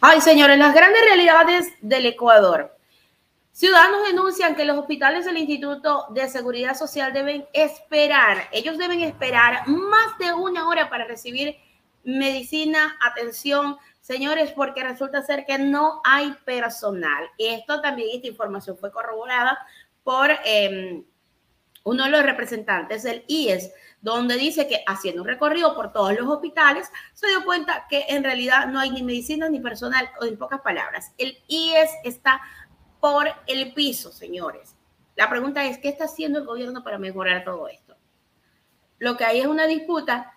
Ay, señores, las grandes realidades del Ecuador. Ciudadanos denuncian que los hospitales del Instituto de Seguridad Social deben esperar, ellos deben esperar más de una hora para recibir medicina, atención, señores, porque resulta ser que no hay personal. Esto también, esta información fue corroborada por em, uno de los representantes del IES, donde dice que haciendo un recorrido por todos los hospitales, se dio cuenta que en realidad no hay ni medicina ni personal, o en pocas palabras, el IES está por el piso, señores. La pregunta es, ¿qué está haciendo el gobierno para mejorar todo esto? Lo que hay es una disputa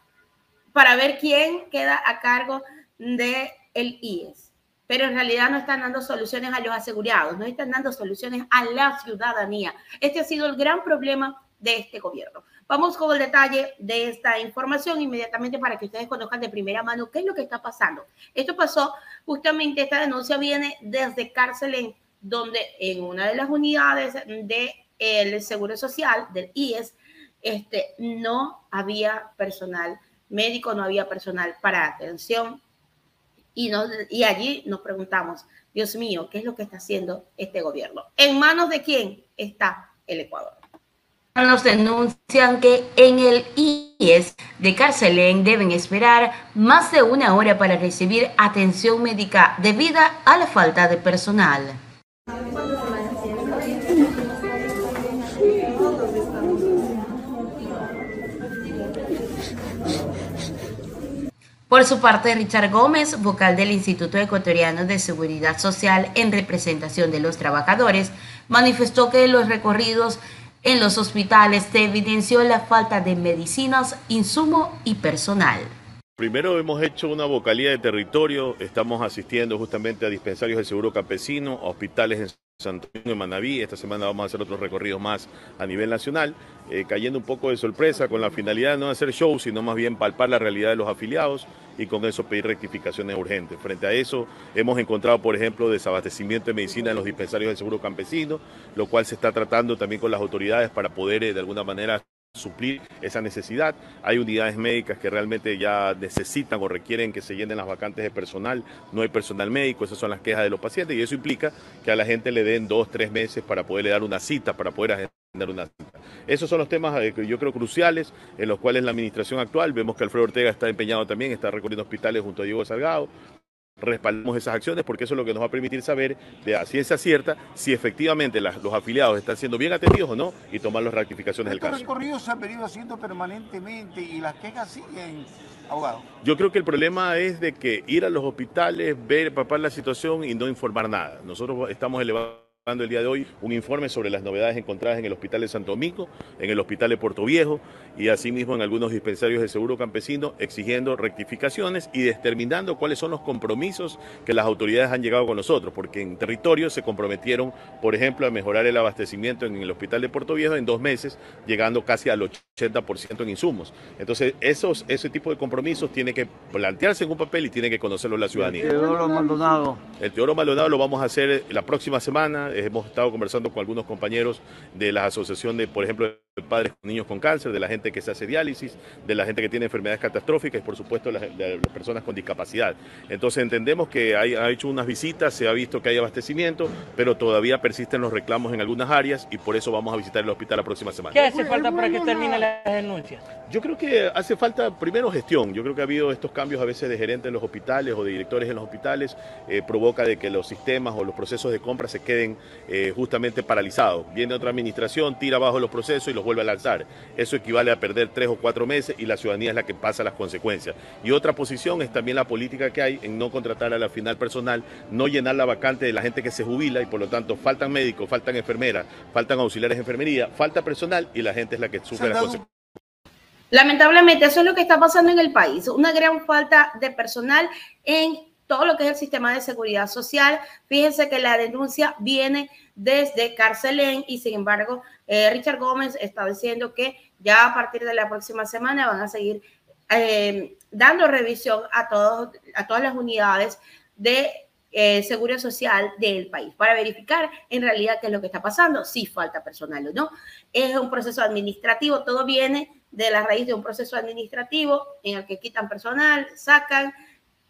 para ver quién queda a cargo del el IES. Pero en realidad no están dando soluciones a los asegurados, no están dando soluciones a la ciudadanía. Este ha sido el gran problema de este gobierno. Vamos con el detalle de esta información inmediatamente para que ustedes conozcan de primera mano qué es lo que está pasando. Esto pasó justamente, esta denuncia viene desde cárcel en donde en una de las unidades del Seguro Social, del IES, este, no había personal médico, no había personal para atención. Y, y allí nos preguntamos, Dios mío, ¿qué es lo que está haciendo este gobierno? ¿En manos de quién está el Ecuador? Nos denuncian que en el IES de Carcelén deben esperar más de una hora para recibir atención médica debido a la falta de personal. Por su parte, Richard Gómez, vocal del Instituto Ecuatoriano de Seguridad Social en representación de los trabajadores, manifestó que los recorridos en los hospitales se evidenció la falta de medicinas, insumo y personal. Primero hemos hecho una vocalía de territorio, estamos asistiendo justamente a dispensarios de seguro campesino, a hospitales en Santo Domingo y Manaví. Esta semana vamos a hacer otros recorridos más a nivel nacional, eh, cayendo un poco de sorpresa con la finalidad de no hacer shows, sino más bien palpar la realidad de los afiliados y con eso pedir rectificaciones urgentes. Frente a eso, hemos encontrado, por ejemplo, desabastecimiento de medicina en los dispensarios del seguro campesino, lo cual se está tratando también con las autoridades para poder, eh, de alguna manera, suplir esa necesidad. Hay unidades médicas que realmente ya necesitan o requieren que se llenen las vacantes de personal. No hay personal médico, esas son las quejas de los pacientes y eso implica que a la gente le den dos, tres meses para poderle dar una cita, para poder agendar una cita. Esos son los temas eh, que yo creo cruciales en los cuales la administración actual, vemos que Alfredo Ortega está empeñado también, está recorriendo hospitales junto a Diego Salgado, respaldamos esas acciones porque eso es lo que nos va a permitir saber de a ciencia cierta si efectivamente los afiliados están siendo bien atendidos o no y tomar las rectificaciones del caso. Los recorridos se han venido haciendo permanentemente y las quejas siguen, abogado. Yo creo que el problema es de que ir a los hospitales, ver, papar la situación y no informar nada. Nosotros estamos elevando el día de hoy un informe sobre las novedades encontradas en el Hospital de Santo Domingo, en el Hospital de Puerto Viejo y asimismo en algunos dispensarios de seguro campesino, exigiendo rectificaciones y determinando cuáles son los compromisos que las autoridades han llegado con nosotros, porque en territorio se comprometieron, por ejemplo, a mejorar el abastecimiento en el Hospital de Puerto Viejo en dos meses, llegando casi al 80% en insumos. Entonces, esos, ese tipo de compromisos tiene que plantearse en un papel y tiene que conocerlo la ciudadanía. Teodoro Maldonado. El Teodoro Maldonado lo vamos a hacer la próxima semana. Hemos estado conversando con algunos compañeros de la asociación de, por ejemplo, de padres con niños con cáncer, de la gente que se hace diálisis, de la gente que tiene enfermedades catastróficas y, por supuesto, de las, personas con discapacidad. Entonces, entendemos que hay, ha hecho unas visitas, se ha visto que hay abastecimiento, pero todavía persisten los reclamos en algunas áreas y por eso vamos a visitar el hospital la próxima semana. ¿Qué hace falta para que termine la denuncia? Yo creo que hace falta, primero, gestión. Yo creo que ha habido estos cambios a veces de gerentes en los hospitales o de directores en los hospitales, eh, provoca de que los sistemas o los procesos de compra se queden eh, justamente paralizado. Viene otra administración, tira abajo los procesos y los vuelve a lanzar. Eso equivale a perder tres o cuatro meses y la ciudadanía es la que pasa las consecuencias. Y otra posición es también la política que hay en no contratar a la final personal, no llenar la vacante de la gente que se jubila y por lo tanto faltan médicos, faltan enfermeras, faltan auxiliares de enfermería, falta personal y la gente es la que sufre las consecuencias. Lamentablemente, eso es lo que está pasando en el país. Una gran falta de personal en todo lo que es el sistema de seguridad social. Fíjense que la denuncia viene desde Carcelén y sin embargo eh, Richard Gómez está diciendo que ya a partir de la próxima semana van a seguir eh, dando revisión a, todos, a todas las unidades de eh, seguro social del país para verificar en realidad qué es lo que está pasando, si falta personal o no. Es un proceso administrativo, todo viene de la raíz de un proceso administrativo en el que quitan personal, sacan,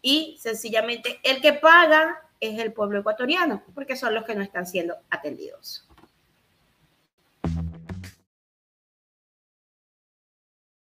y sencillamente el que paga es el pueblo ecuatoriano, porque son los que no están siendo atendidos.